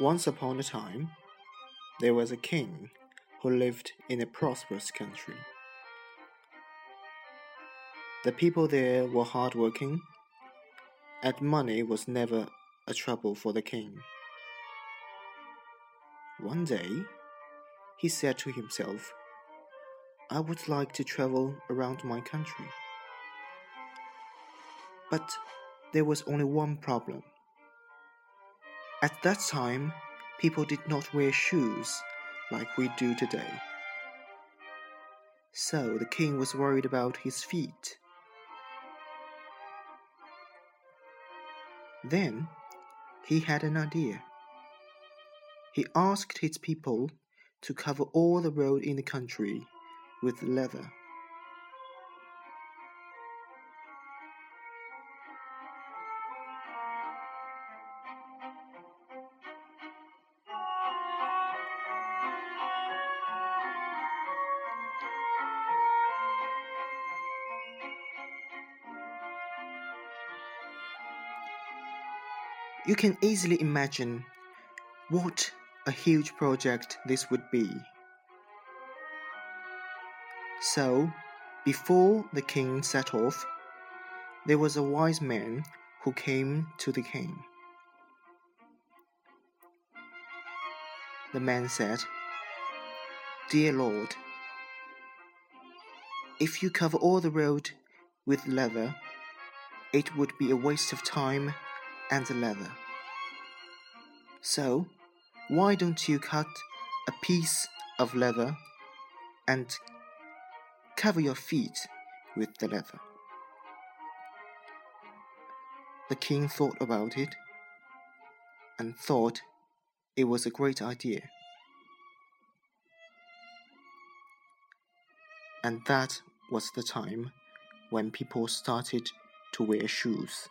Once upon a time, there was a king who lived in a prosperous country. The people there were hardworking, and money was never a trouble for the king. One day, he said to himself, I would like to travel around my country. But there was only one problem. At that time, people did not wear shoes like we do today. So the king was worried about his feet. Then he had an idea. He asked his people to cover all the road in the country with leather. You can easily imagine what a huge project this would be. So, before the king set off, there was a wise man who came to the king. The man said, Dear Lord, if you cover all the road with leather, it would be a waste of time and leather. So, why don't you cut a piece of leather and cover your feet with the leather? The king thought about it and thought it was a great idea. And that was the time when people started to wear shoes.